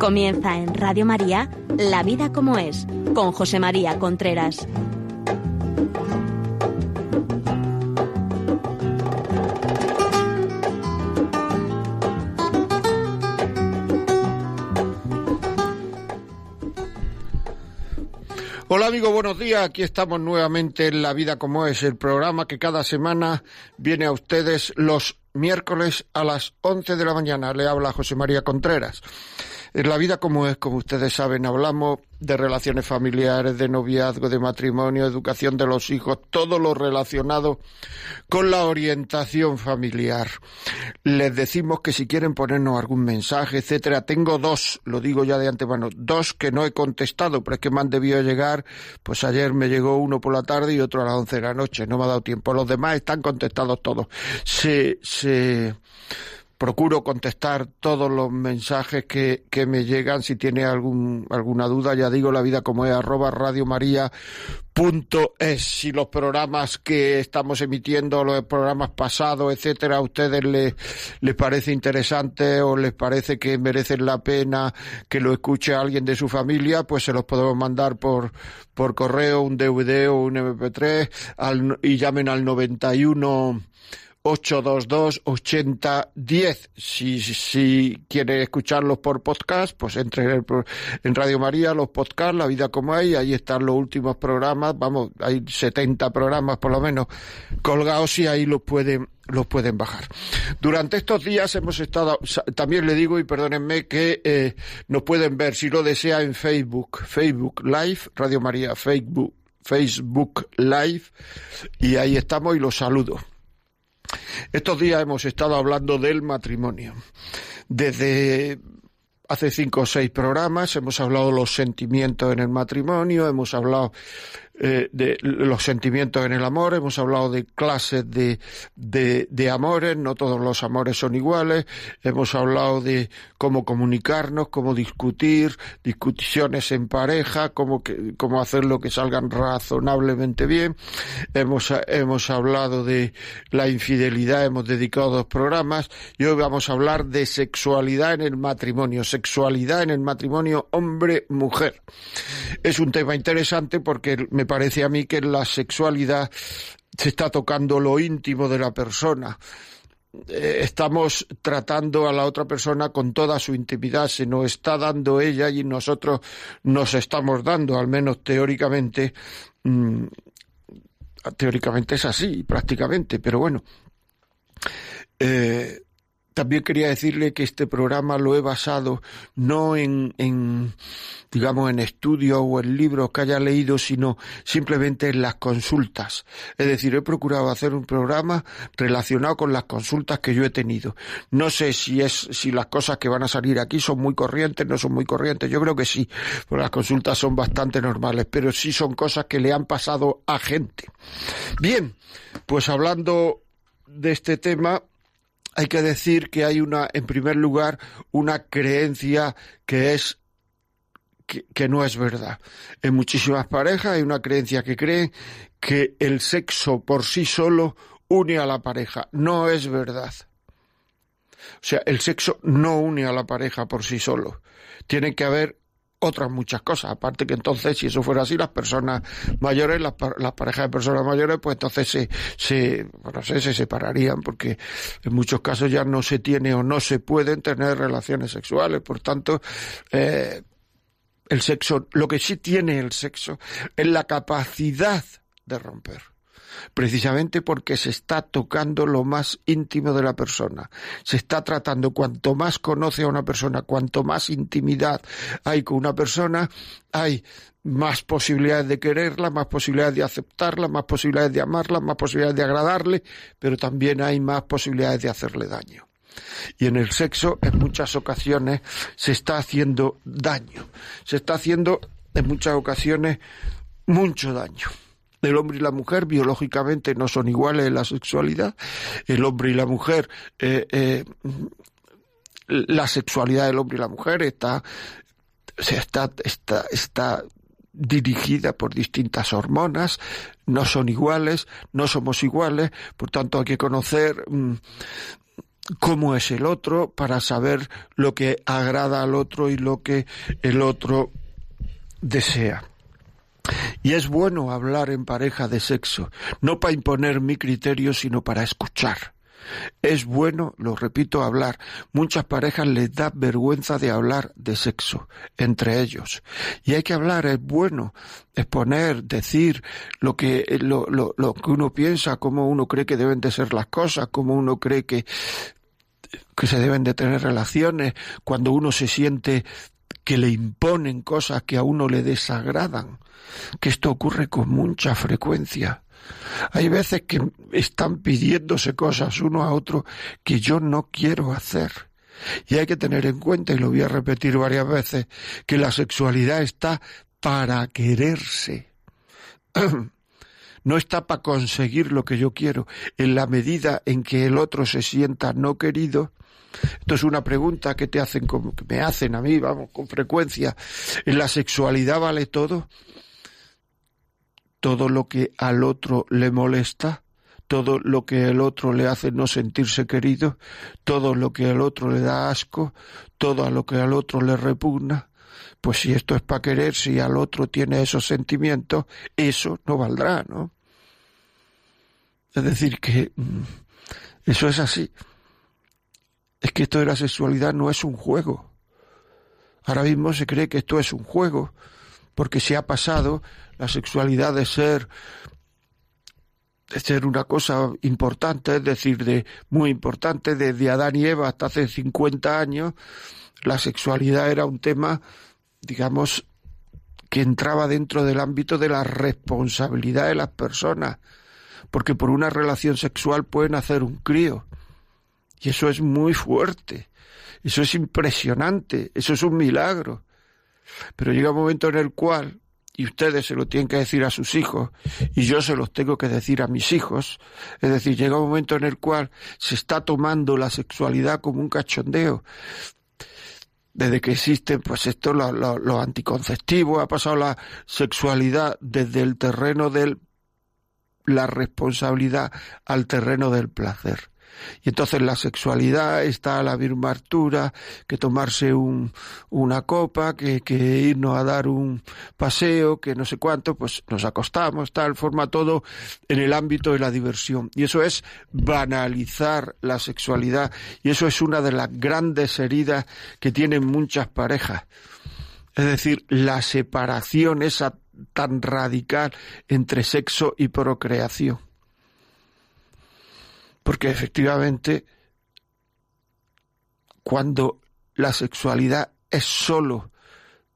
Comienza en Radio María La vida como es, con José María Contreras. Hola amigos, buenos días. Aquí estamos nuevamente en La Vida como es, el programa que cada semana viene a ustedes los miércoles a las 11 de la mañana. Le habla José María Contreras. La vida como es, como ustedes saben, hablamos de relaciones familiares, de noviazgo, de matrimonio, educación de los hijos, todo lo relacionado con la orientación familiar. Les decimos que si quieren ponernos algún mensaje, etcétera, tengo dos, lo digo ya de antemano, dos que no he contestado, pero es que me han debido llegar, pues ayer me llegó uno por la tarde y otro a las once de la noche, no me ha dado tiempo. Los demás están contestados todos. Se, se, procuro contestar todos los mensajes que, que me llegan. Si tiene algún, alguna duda, ya digo, la vida como es, arroba punto es. Si los programas que estamos emitiendo, los programas pasados, etcétera, a ustedes les, les parece interesante o les parece que merecen la pena que lo escuche alguien de su familia, pues se los podemos mandar por, por correo, un DVD o un MP3 al, y llamen al 91 822-8010. Si, si quiere escucharlos por podcast, pues entre en Radio María, los podcasts, La Vida como hay, ahí están los últimos programas, vamos, hay 70 programas por lo menos colgados y ahí los pueden los pueden bajar. Durante estos días hemos estado, también le digo y perdónenme que eh, nos pueden ver si lo desea en Facebook, Facebook Live, Radio María, Facebook, Facebook Live, y ahí estamos y los saludo. Estos días hemos estado hablando del matrimonio. Desde hace cinco o seis programas hemos hablado de los sentimientos en el matrimonio, hemos hablado eh, de los sentimientos en el amor, hemos hablado de clases de, de, amores, no todos los amores son iguales, hemos hablado de cómo comunicarnos, cómo discutir, discusiones en pareja, cómo, que, cómo hacerlo que salgan razonablemente bien, hemos, hemos hablado de la infidelidad, hemos dedicado dos programas y hoy vamos a hablar de sexualidad en el matrimonio, sexualidad en el matrimonio hombre-mujer. Es un tema interesante porque me parece a mí que en la sexualidad se está tocando lo íntimo de la persona. Eh, estamos tratando a la otra persona con toda su intimidad, se nos está dando ella y nosotros nos estamos dando, al menos teóricamente. Mm, teóricamente es así, prácticamente, pero bueno. Eh, también quería decirle que este programa lo he basado no en, en, digamos, en estudios o en libros que haya leído, sino simplemente en las consultas. Es decir, he procurado hacer un programa relacionado con las consultas que yo he tenido. No sé si es, si las cosas que van a salir aquí son muy corrientes, no son muy corrientes. Yo creo que sí, porque las consultas son bastante normales, pero sí son cosas que le han pasado a gente. Bien, pues hablando de este tema, hay que decir que hay una, en primer lugar, una creencia que es que, no es verdad. En muchísimas parejas hay una creencia que cree que el sexo por sí solo une a la pareja. No es verdad. O sea, el sexo no une a la pareja por sí solo. Tiene que haber otras muchas cosas. Aparte que entonces, si eso fuera así, las personas mayores, las, parejas de personas mayores, pues entonces se, se, no sé, se separarían porque en muchos casos ya no se tiene o no se pueden tener relaciones sexuales. Por tanto, eh, el sexo, lo que sí tiene el sexo es la capacidad de romper precisamente porque se está tocando lo más íntimo de la persona. Se está tratando, cuanto más conoce a una persona, cuanto más intimidad hay con una persona, hay más posibilidades de quererla, más posibilidades de aceptarla, más posibilidades de amarla, más posibilidades de agradarle, pero también hay más posibilidades de hacerle daño. Y en el sexo, en muchas ocasiones, se está haciendo daño. Se está haciendo, en muchas ocasiones, mucho daño. El hombre y la mujer biológicamente no son iguales en la sexualidad. El hombre y la mujer, eh, eh, la sexualidad del hombre y la mujer está, está, está, está dirigida por distintas hormonas, no son iguales, no somos iguales, por tanto hay que conocer mm, cómo es el otro, para saber lo que agrada al otro y lo que el otro desea. Y es bueno hablar en pareja de sexo, no para imponer mi criterio, sino para escuchar. Es bueno, lo repito, hablar. Muchas parejas les da vergüenza de hablar de sexo entre ellos. Y hay que hablar, es bueno exponer, decir lo que, lo, lo, lo que uno piensa, cómo uno cree que deben de ser las cosas, cómo uno cree que, que se deben de tener relaciones, cuando uno se siente que le imponen cosas que a uno le desagradan, que esto ocurre con mucha frecuencia. Hay veces que están pidiéndose cosas uno a otro que yo no quiero hacer. Y hay que tener en cuenta, y lo voy a repetir varias veces, que la sexualidad está para quererse. No está para conseguir lo que yo quiero. En la medida en que el otro se sienta no querido, esto es una pregunta que te hacen, que me hacen a mí, vamos, con frecuencia. ¿En la sexualidad vale todo? todo lo que al otro le molesta, todo lo que el otro le hace no sentirse querido, todo lo que al otro le da asco, todo lo que al otro le repugna, pues si esto es para querer, si al otro tiene esos sentimientos, eso no valdrá, ¿no? Es decir, que mm, eso es así. Es que esto de la sexualidad no es un juego. Ahora mismo se cree que esto es un juego, porque se ha pasado la sexualidad de ser de ser una cosa importante, es decir, de muy importante, desde Adán y Eva hasta hace 50 años, la sexualidad era un tema, digamos, que entraba dentro del ámbito de la responsabilidad de las personas, porque por una relación sexual pueden hacer un crío. Y eso es muy fuerte, eso es impresionante, eso es un milagro. Pero llega un momento en el cual y ustedes se lo tienen que decir a sus hijos y yo se los tengo que decir a mis hijos. Es decir, llega un momento en el cual se está tomando la sexualidad como un cachondeo. Desde que existen, pues esto, los lo, anticonceptivos, ha pasado la sexualidad desde el terreno de la responsabilidad al terreno del placer. Y entonces la sexualidad está a la misma altura que tomarse un, una copa, que, que irnos a dar un paseo, que no sé cuánto, pues nos acostamos, tal, forma todo en el ámbito de la diversión. Y eso es banalizar la sexualidad. Y eso es una de las grandes heridas que tienen muchas parejas. Es decir, la separación esa tan radical entre sexo y procreación porque efectivamente cuando la sexualidad es solo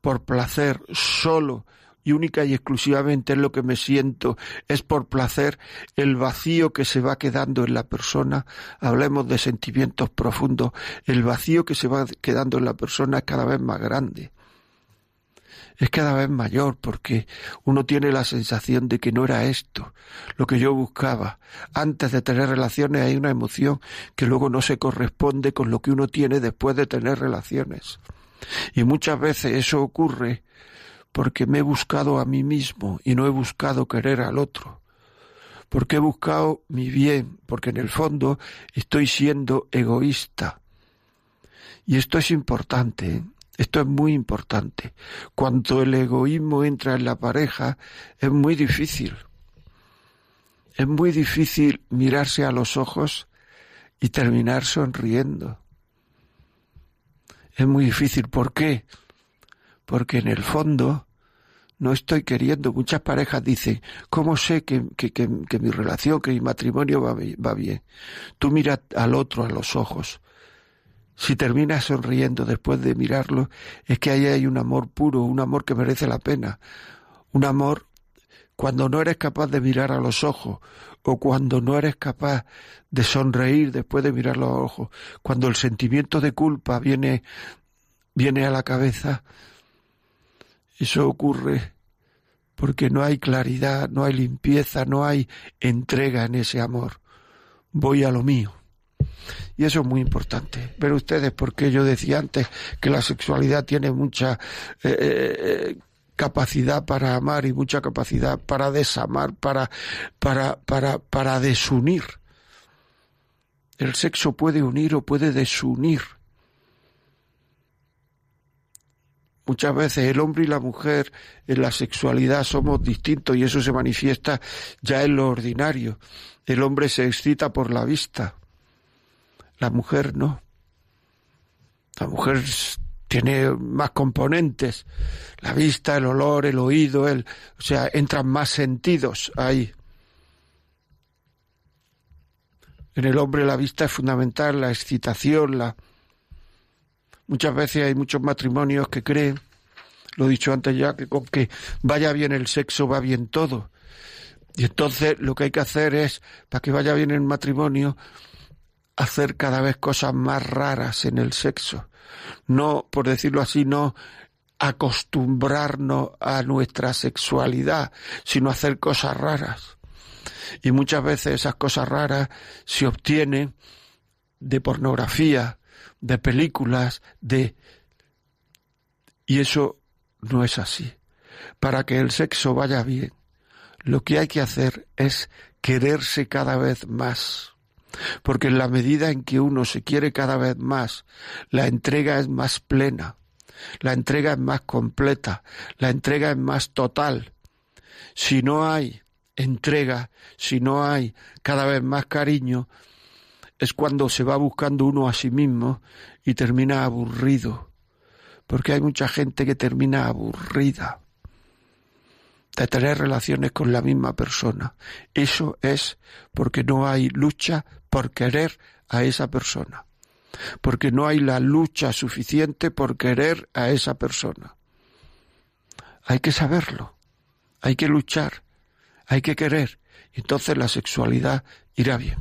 por placer, solo y única y exclusivamente en lo que me siento es por placer, el vacío que se va quedando en la persona, hablemos de sentimientos profundos, el vacío que se va quedando en la persona es cada vez más grande es cada vez mayor porque uno tiene la sensación de que no era esto lo que yo buscaba. Antes de tener relaciones hay una emoción que luego no se corresponde con lo que uno tiene después de tener relaciones. Y muchas veces eso ocurre porque me he buscado a mí mismo y no he buscado querer al otro. Porque he buscado mi bien, porque en el fondo estoy siendo egoísta. Y esto es importante. ¿eh? Esto es muy importante. Cuando el egoísmo entra en la pareja, es muy difícil. Es muy difícil mirarse a los ojos y terminar sonriendo. Es muy difícil. ¿Por qué? Porque en el fondo no estoy queriendo. Muchas parejas dicen, ¿cómo sé que, que, mi relación, que mi matrimonio va, va bien? Tú miras al otro a los ojos si terminas sonriendo después de mirarlo, es que ahí hay un amor puro, un amor que merece la pena, un amor cuando no eres capaz de mirar a los ojos o cuando no eres capaz de sonreír después de mirar los ojos, cuando el sentimiento de culpa viene viene a la cabeza, eso ocurre porque no hay claridad, no hay limpieza, no hay entrega en ese amor. Voy a lo mío. Y eso es muy importante. Pero ustedes, porque yo decía antes que la sexualidad tiene mucha eh, eh, capacidad para amar y mucha capacidad para desamar, para, para, para, para desunir. el sexo puede unir o puede desunir. Muchas veces el hombre y la mujer en la sexualidad somos distintos y eso se manifiesta ya en lo ordinario. El hombre se excita por la vista, la mujer no. La mujer tiene más componentes, la vista, el olor, el oído, el, o sea, entran más sentidos ahí. En el hombre la vista es fundamental, la excitación, la... Muchas veces hay muchos matrimonios que creen, lo he dicho antes ya, que con que vaya bien el sexo va bien todo. Y entonces lo que hay que hacer es, para que vaya bien el matrimonio, hacer cada vez cosas más raras en el sexo. No, por decirlo así, no acostumbrarnos a nuestra sexualidad, sino hacer cosas raras. Y muchas veces esas cosas raras se obtienen de pornografía, de películas, de... Y eso no es así. Para que el sexo vaya bien, lo que hay que hacer es quererse cada vez más. Porque en la medida en que uno se quiere cada vez más, la entrega es más plena, la entrega es más completa, la entrega es más total. Si no hay entrega, si no hay cada vez más cariño, es cuando se va buscando uno a sí mismo y termina aburrido, porque hay mucha gente que termina aburrida de tener relaciones con la misma persona. Eso es porque no hay lucha por querer a esa persona, porque no hay la lucha suficiente por querer a esa persona. Hay que saberlo, hay que luchar, hay que querer, entonces la sexualidad irá bien.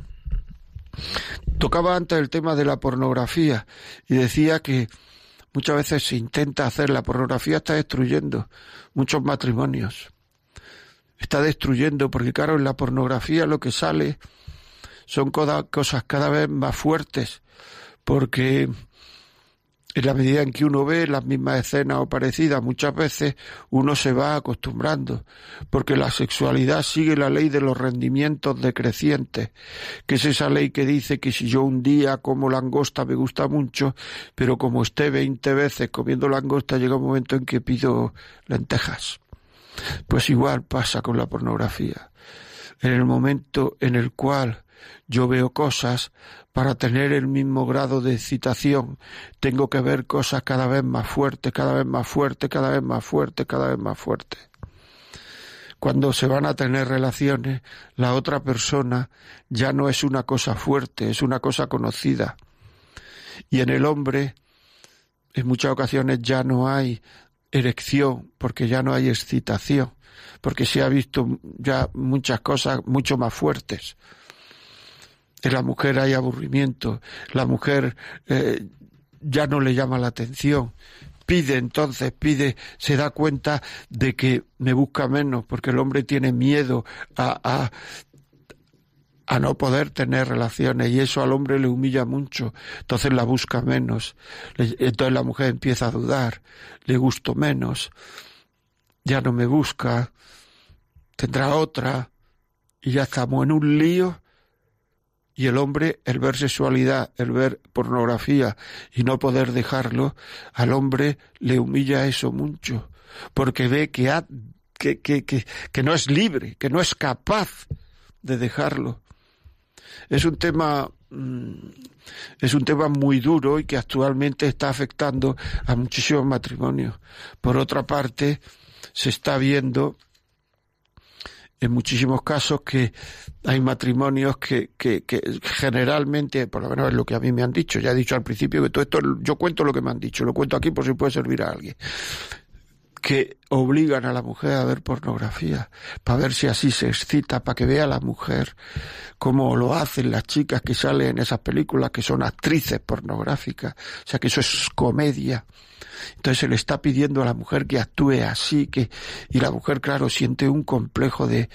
Tocaba antes el tema de la pornografía y decía que muchas veces se intenta hacer, la pornografía está destruyendo muchos matrimonios. Está destruyendo, porque claro, en la pornografía lo que sale son cosas cada vez más fuertes, porque en la medida en que uno ve las mismas escenas o parecidas, muchas veces uno se va acostumbrando, porque la sexualidad sigue la ley de los rendimientos decrecientes, que es esa ley que dice que si yo un día como langosta me gusta mucho, pero como esté veinte veces comiendo langosta llega un momento en que pido lentejas. Pues igual pasa con la pornografía. En el momento en el cual yo veo cosas, para tener el mismo grado de excitación, tengo que ver cosas cada vez más fuertes, cada vez más fuertes, cada vez más fuertes, cada vez más fuertes. Cuando se van a tener relaciones, la otra persona ya no es una cosa fuerte, es una cosa conocida. Y en el hombre, en muchas ocasiones ya no hay erección, porque ya no hay excitación, porque se ha visto ya muchas cosas mucho más fuertes. En la mujer hay aburrimiento, la mujer eh, ya no le llama la atención, pide entonces, pide, se da cuenta de que me busca menos, porque el hombre tiene miedo a, a, a no poder tener relaciones y eso al hombre le humilla mucho, entonces la busca menos, entonces la mujer empieza a dudar, le gusto menos, ya no me busca, tendrá otra. Y ya estamos en un lío y el hombre, el ver sexualidad, el ver pornografía y no poder dejarlo, al hombre le humilla eso mucho, porque ve que, ha, que, que, que, que no es libre, que no es capaz de dejarlo. Es un tema mm, es un tema muy duro y que actualmente está afectando a muchísimos matrimonios. Por otra parte, se está viendo en muchísimos casos que hay matrimonios que, que, que, generalmente, por lo menos es lo que a mí me han dicho, ya he dicho al principio que todo esto, yo cuento lo que me han dicho, lo cuento aquí por si puede servir a alguien, que obligan a la mujer a ver pornografía, para ver si así se excita, para que vea a la mujer como lo hacen las chicas que salen en esas películas, que son actrices pornográficas, o sea que eso es comedia. Entonces se le está pidiendo a la mujer que actúe así, que, y la mujer, claro, siente un complejo de,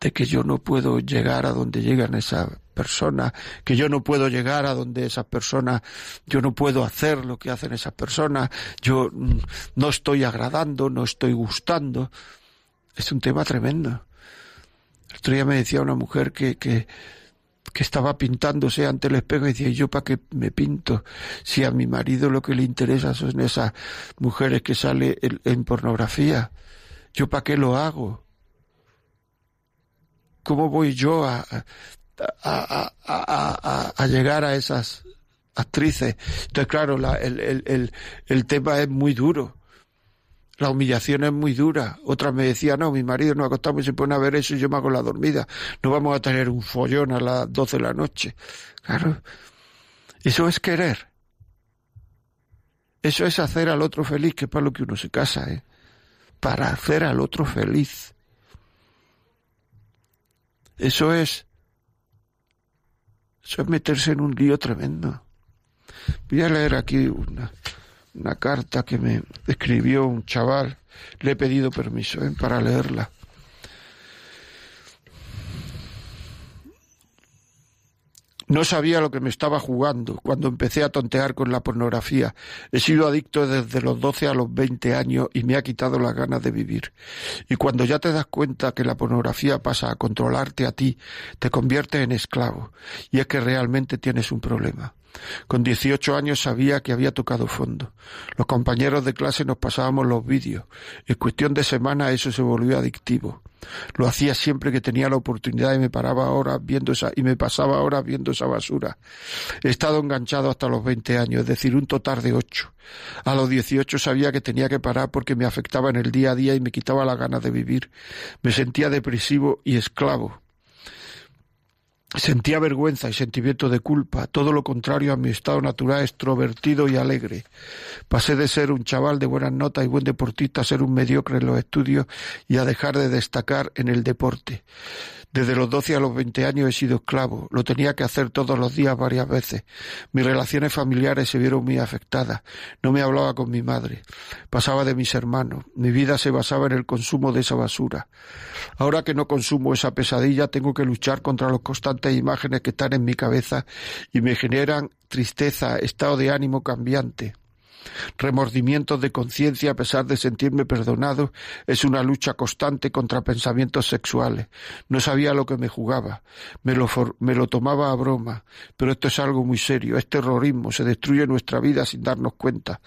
de que yo no puedo llegar a donde llegan esas personas, que yo no puedo llegar a donde esas personas, yo no puedo hacer lo que hacen esas personas, yo mm, no estoy agradando, no estoy gustando. Es un tema tremendo. El otro día me decía una mujer que, que, que estaba pintándose ante el espejo y decía, ¿yo para qué me pinto? Si a mi marido lo que le interesa son esas mujeres que salen en, pornografía, ¿yo para qué lo hago? ¿Cómo voy yo a, a, a, a llegar a esas actrices? Entonces, claro, la, el, el, el tema es muy duro la humillación es muy dura. Otra me decía, no, mi marido nos acostamos y se pone a ver eso y yo me hago la dormida. No vamos a tener un follón a las doce de la noche. Claro. Eso es querer. Eso es hacer al otro feliz, que es para lo que uno se casa, ¿eh? Para hacer al otro feliz. Eso es. Eso es meterse en un lío tremendo. Voy a leer aquí una, una carta que me escribió un chaval. Le he pedido permiso ¿eh? para leerla. No sabía lo que me estaba jugando cuando empecé a tontear con la pornografía. He sido adicto desde los 12 a los 20 años y me ha quitado las ganas de vivir. Y cuando ya te das cuenta que la pornografía pasa a controlarte a ti, te conviertes en esclavo. Y es que realmente tienes un problema. Con 18 años sabía que había tocado fondo. Los compañeros de clase nos pasábamos los vídeos. En cuestión de semana eso se volvió adictivo. Lo hacía siempre que tenía la oportunidad y me paraba ahora viendo esa, y me pasaba horas viendo esa basura. He estado enganchado hasta los 20 años, es decir, un total de ocho. A los 18 sabía que tenía que parar porque me afectaba en el día a día y me quitaba la ganas de vivir. Me sentía depresivo y esclavo. Sentía vergüenza y sentimiento de culpa, todo lo contrario a mi estado natural extrovertido y alegre. Pasé de ser un chaval de buenas notas y buen deportista a ser un mediocre en los estudios y a dejar de destacar en el deporte. Desde los 12 a los 20 años he sido esclavo. Lo tenía que hacer todos los días varias veces. Mis relaciones familiares se vieron muy afectadas. No me hablaba con mi madre. Pasaba de mis hermanos. Mi vida se basaba en el consumo de esa basura. Ahora que no consumo esa pesadilla, tengo que luchar contra las constantes imágenes que están en mi cabeza y me generan tristeza, estado de ánimo cambiante remordimientos de conciencia a pesar de sentirme perdonado, es una lucha constante contra pensamientos sexuales. No sabía lo que me jugaba, me lo, me lo tomaba a broma, pero esto es algo muy serio, es terrorismo, se destruye nuestra vida sin darnos cuenta.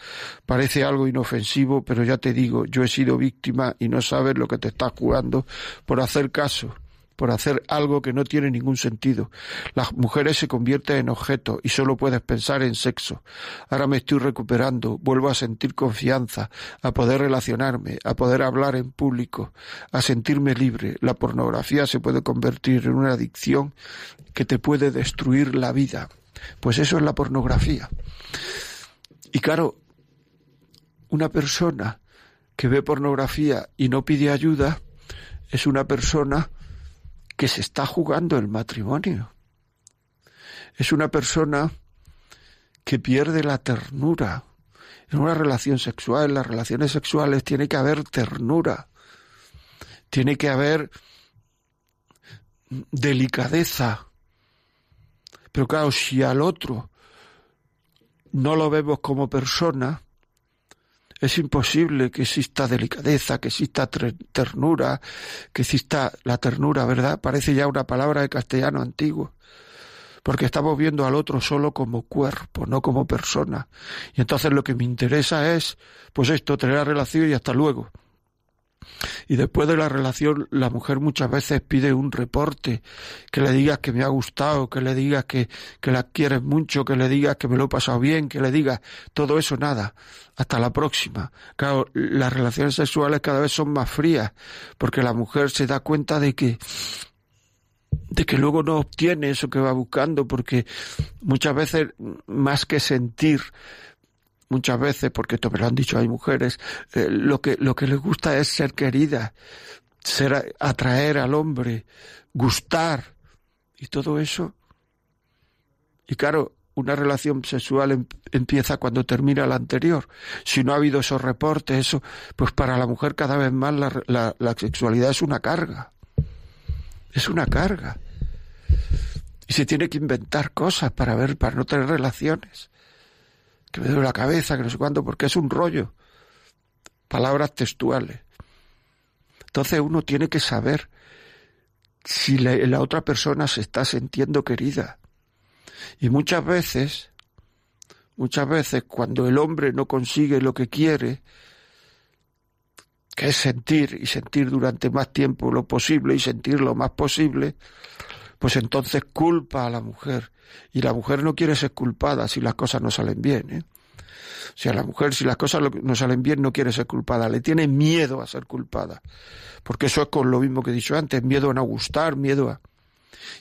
Parece algo inofensivo, pero ya te digo, yo he sido víctima y no sabes lo que te estás jugando por hacer caso por hacer algo que no tiene ningún sentido. Las mujeres se convierten en objetos y solo puedes pensar en sexo. Ahora me estoy recuperando, vuelvo a sentir confianza, a poder relacionarme, a poder hablar en público, a sentirme libre. La pornografía se puede convertir en una adicción que te puede destruir la vida. Pues eso es la pornografía. Y claro, una persona que ve pornografía y no pide ayuda es una persona que se está jugando el matrimonio. Es una persona que pierde la ternura. En una relación sexual, en las relaciones sexuales tiene que haber ternura, tiene que haber delicadeza. Pero claro, si al otro no lo vemos como persona, es imposible que exista delicadeza, que exista ternura, que exista la ternura, ¿verdad? Parece ya una palabra de castellano antiguo. Porque estamos viendo al otro solo como cuerpo, no como persona. Y entonces lo que me interesa es, pues esto, tener la relación y hasta luego. Y después de la relación, la mujer muchas veces pide un reporte, que le digas que me ha gustado, que le digas que, que la quieres mucho, que le digas que me lo he pasado bien, que le digas todo eso, nada. Hasta la próxima. Claro, las relaciones sexuales cada vez son más frías, porque la mujer se da cuenta de que de que luego no obtiene eso que va buscando, porque muchas veces más que sentir muchas veces, porque esto me lo han dicho hay mujeres, eh, lo que lo que les gusta es ser querida, ser atraer al hombre, gustar y todo eso. Y claro, una relación sexual em, empieza cuando termina la anterior. Si no ha habido esos reportes, eso, pues para la mujer cada vez más la, la, la sexualidad es una carga. Es una carga. Y se tiene que inventar cosas para ver, para no tener relaciones que me duele la cabeza, que no sé cuánto, porque es un rollo. Palabras textuales. Entonces uno tiene que saber si la, otra persona se está sintiendo querida. Y muchas veces, muchas veces cuando el hombre no consigue lo que quiere, que es sentir y sentir durante más tiempo lo posible y sentir lo más posible, pues entonces culpa a la mujer. Y la mujer no quiere ser culpada si las cosas no salen bien. ¿eh? O sea, la mujer, si las cosas no salen bien, no quiere ser culpada, le tiene miedo a ser culpada. Porque eso es con lo mismo que he dicho antes, miedo a no gustar, miedo a...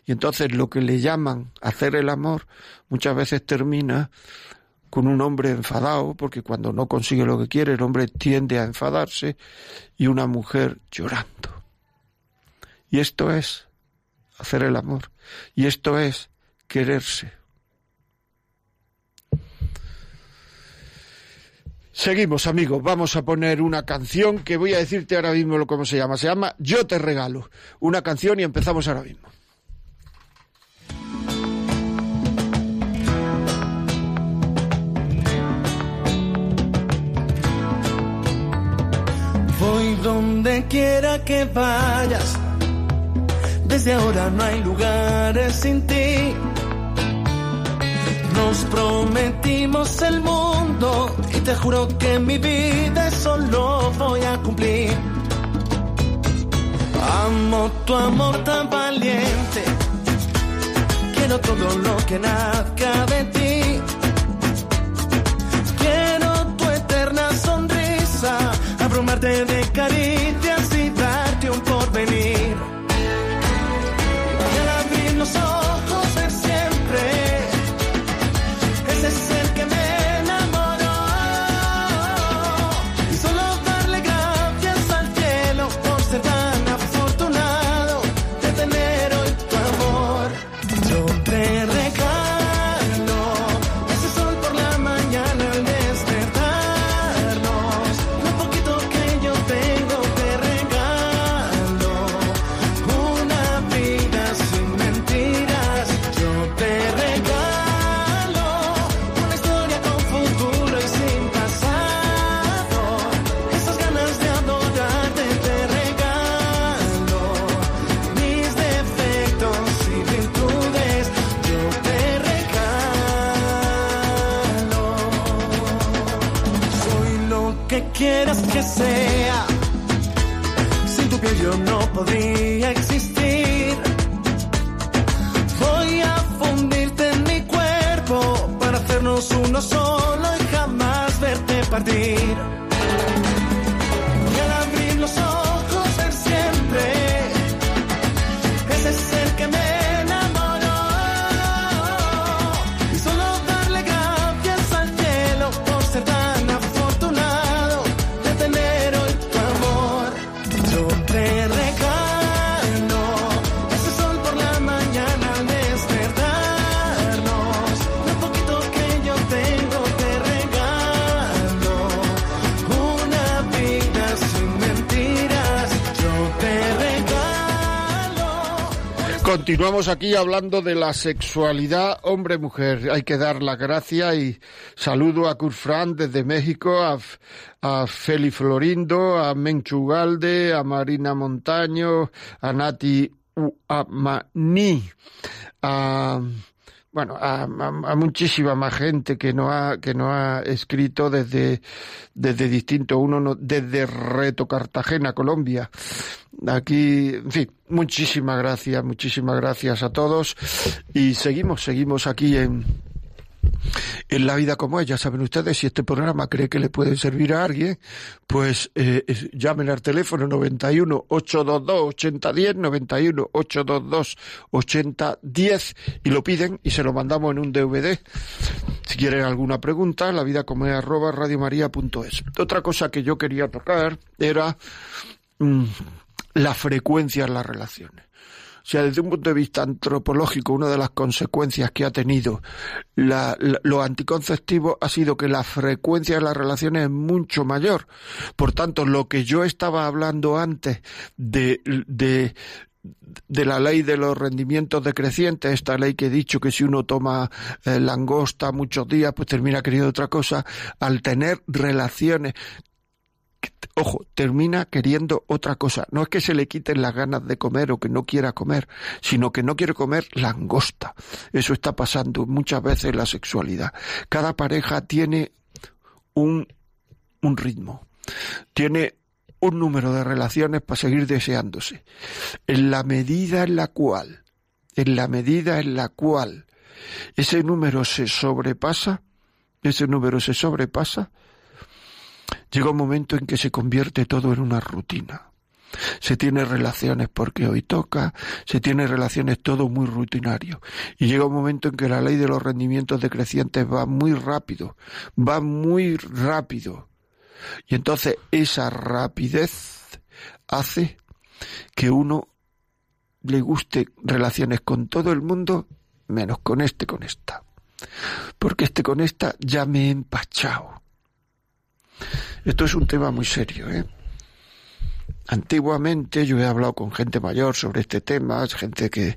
Y entonces lo que le llaman hacer el amor muchas veces termina con un hombre enfadado, porque cuando no consigue lo que quiere, el hombre tiende a enfadarse, y una mujer llorando. Y esto es hacer el amor. Y esto es quererse. Seguimos, amigos. Vamos a poner una canción que voy a decirte ahora mismo cómo se llama. Se llama Yo te regalo. Una canción y empezamos ahora mismo. Voy donde quiera que vayas. Desde ahora no hay lugares sin ti nos prometimos el mundo y te juro que mi vida eso lo voy a cumplir. Amo tu amor tan valiente, quiero todo lo que nazca de ti. Quiero tu eterna sonrisa, abrumarte de Continuamos aquí hablando de la sexualidad hombre-mujer. Hay que dar la gracia y saludo a Fran desde México, a, a Feli Florindo, a Menchu Galde, a Marina Montaño, a Nati Uamani, a bueno, a, muchísima más gente que no ha, que no ha escrito desde, desde distinto, uno no- desde Reto Cartagena, Colombia. Aquí, en fin, muchísimas gracias, muchísimas gracias a todos. Y seguimos, seguimos aquí en, en la vida como es. Ya saben ustedes, si este programa cree que le puede servir a alguien, pues eh, llamen al teléfono 91 822 8010, 91 822 8010 y lo piden y se lo mandamos en un DVD. Si quieren alguna pregunta, la vida como es arroba radiomaria.es. Otra cosa que yo quería tocar era mm, la frecuencia en las relaciones. Sea, desde un punto de vista antropológico, una de las consecuencias que ha tenido la, la- lo anticonceptivo ha sido que la frecuencia de las relaciones es mucho mayor. Por tanto, lo que yo estaba hablando antes de la ley de los rendimientos decrecientes, esta ley que he dicho que si uno toma eh, langosta muchos días, pues termina queriendo otra cosa, al tener relaciones ojo, termina queriendo otra cosa. No es que se le quiten las ganas de comer o que no quiera comer, sino que no quiere comer langosta. Eso está pasando muchas veces en la sexualidad. Cada pareja tiene un, un ritmo, tiene un número de relaciones para seguir deseándose. En la medida en la cual, en la medida en la cual ese número se sobrepasa, ese número se sobrepasa, llega un momento en que se convierte todo en una rutina. Se tiene relaciones porque hoy toca, se tiene relaciones todo muy rutinario. Y llega un momento en que la ley de los rendimientos decrecientes va muy rápido, va muy rápido. Y entonces esa rapidez hace que uno le guste relaciones con todo el mundo, menos con este, con esta. Porque este con esta ya me he empachado. Esto es un tema muy serio, ¿eh? Antiguamente yo he hablado con gente mayor sobre este tema, gente que,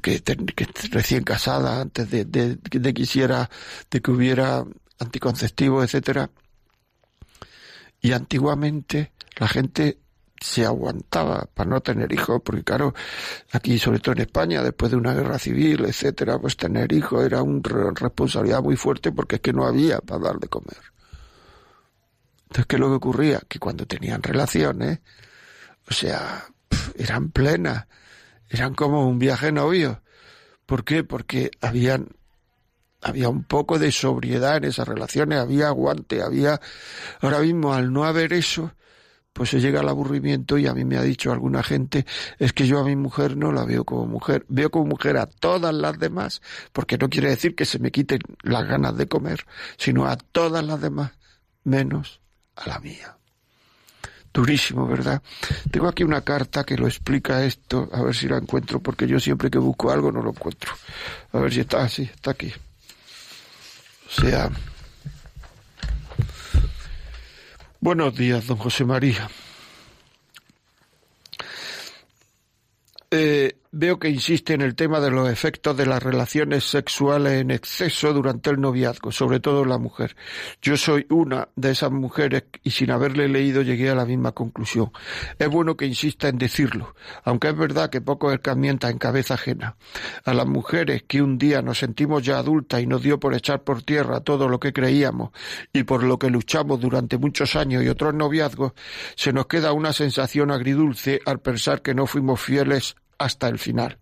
que, recién casada, antes de, de, quisiera, de que hubiera anticonceptivo, etcétera. Y antiguamente la gente se aguantaba para no tener hijos, porque claro, aquí sobre todo en España, después de una guerra civil, etcétera, pues tener hijos era una responsabilidad muy fuerte porque es que no había para dar de comer. Entonces, ¿qué es lo que ocurría? Que cuando tenían relaciones, o sea, eran plenas, eran como un viaje novio. ¿Por qué? Porque habían había un poco de sobriedad en esas relaciones, había aguante, había ahora mismo al no haber eso, pues se llega al aburrimiento y a mí me ha dicho alguna gente, es que yo a mi mujer no la veo como mujer, veo como mujer a todas las demás, porque no quiere decir que se me quiten las ganas de comer, sino a todas las demás, menos a la mía. Durísimo, ¿verdad? Tengo aquí una carta que lo explica esto, a ver si la encuentro, porque yo siempre que busco algo no lo encuentro. A ver si está así, está aquí. O sea... Buenos días, don José María. Eh, veo que insiste en el tema de los efectos de las relaciones sexuales en exceso durante el noviazgo, sobre todo la mujer. Yo soy una de esas mujeres y sin haberle leído llegué a la misma conclusión. Es bueno que insista en decirlo, aunque es verdad que poco escarmienta en cabeza ajena. A las mujeres que un día nos sentimos ya adultas y nos dio por echar por tierra todo lo que creíamos y por lo que luchamos durante muchos años y otros noviazgos, se nos queda una sensación agridulce al pensar que no fuimos fieles hasta el final.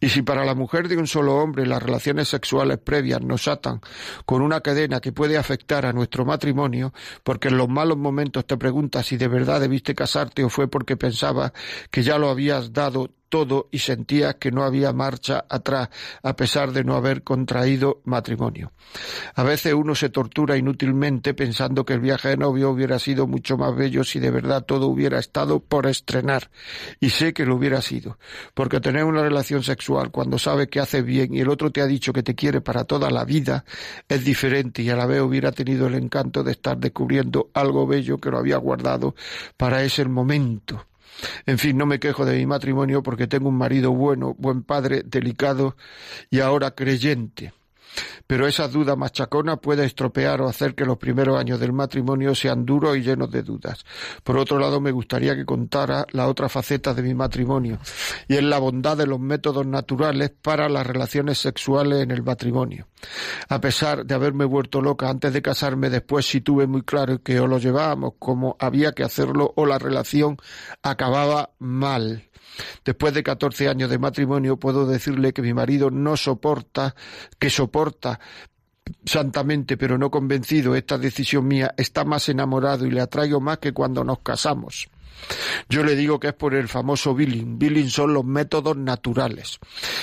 Y si para la mujer de un solo hombre las relaciones sexuales previas nos atan con una cadena que puede afectar a nuestro matrimonio, porque en los malos momentos te preguntas si de verdad debiste casarte o fue porque pensabas que ya lo habías dado todo y sentía que no había marcha atrás, a pesar de no haber contraído matrimonio. A veces uno se tortura inútilmente pensando que el viaje de novio hubiera sido mucho más bello si de verdad todo hubiera estado por estrenar. Y sé que lo hubiera sido, porque tener una relación sexual cuando sabe que hace bien y el otro te ha dicho que te quiere para toda la vida es diferente y a la vez hubiera tenido el encanto de estar descubriendo algo bello que lo había guardado para ese momento. En fin, no me quejo de mi matrimonio porque tengo un marido bueno, buen padre, delicado y ahora creyente pero esa duda machacona puede estropear o hacer que los primeros años del matrimonio sean duros y llenos de dudas. Por otro lado, me gustaría que contara la otra faceta de mi matrimonio, y es la bondad de los métodos naturales para las relaciones sexuales en el matrimonio. A pesar de haberme vuelto loca antes de casarme, después sí tuve muy claro que o lo llevábamos como había que hacerlo o la relación acababa mal. Después de catorce años de matrimonio puedo decirle que mi marido no soporta, que soporta santamente pero no convencido esta decisión mía, está más enamorado y le atraigo más que cuando nos casamos. Yo le digo que es por el famoso billing. Billing son los métodos naturales.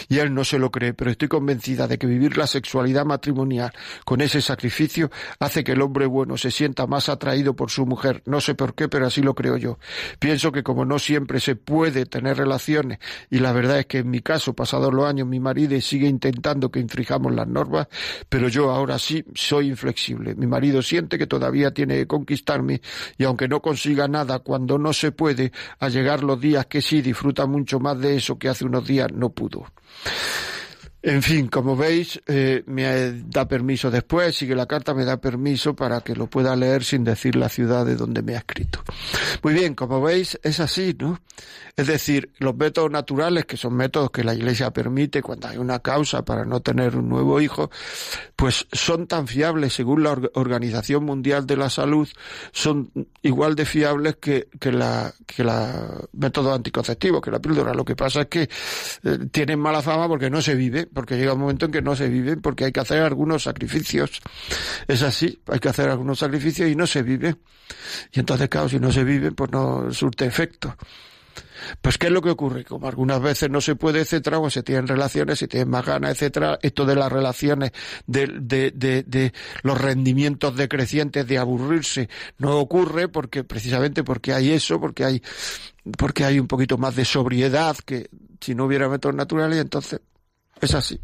Y él no se lo cree, pero estoy convencida de que vivir la sexualidad matrimonial con ese sacrificio hace que el hombre bueno se sienta más atraído por su mujer. No sé por qué, pero así lo creo yo. Pienso que como no siempre se puede tener relaciones, y la verdad es que en mi caso, pasados los años, mi marido sigue intentando que infrijamos las normas, pero yo ahora sí soy inflexible. Mi marido siente que todavía tiene que conquistarme y aunque no consiga nada cuando no se puede, llegar los días que sí disfruta mucho más de eso que hace unos días no pudo. En fin, como veis, eh, me da permiso después, sigue la carta, me da permiso para que lo pueda leer sin decir la ciudad de donde me ha escrito. Muy bien, como veis, es así, ¿no? Es decir, los métodos naturales, que son métodos que la Iglesia permite cuando hay una causa para no tener un nuevo hijo, pues son tan fiables según la Organización Mundial de la Salud, son igual de fiables que, que la, que la método anticonceptivo, que la píldora. Lo que pasa es que eh, tienen mala fama porque no se vive, porque llega un momento en que no se vive, porque hay que hacer algunos sacrificios. Es así, hay que hacer algunos sacrificios y no se vive. Y entonces, claro, si no se vive, pues no surte efecto. Pues ¿qué es lo que ocurre? Como algunas veces no se puede, etcétera, o se tienen relaciones, se tienen más ganas, etcétera, esto de las relaciones, de, de, de, de, los rendimientos decrecientes, de aburrirse, no ocurre porque, precisamente porque hay eso, porque hay, porque hay un poquito más de sobriedad que si no hubiera métodos naturales, entonces es así.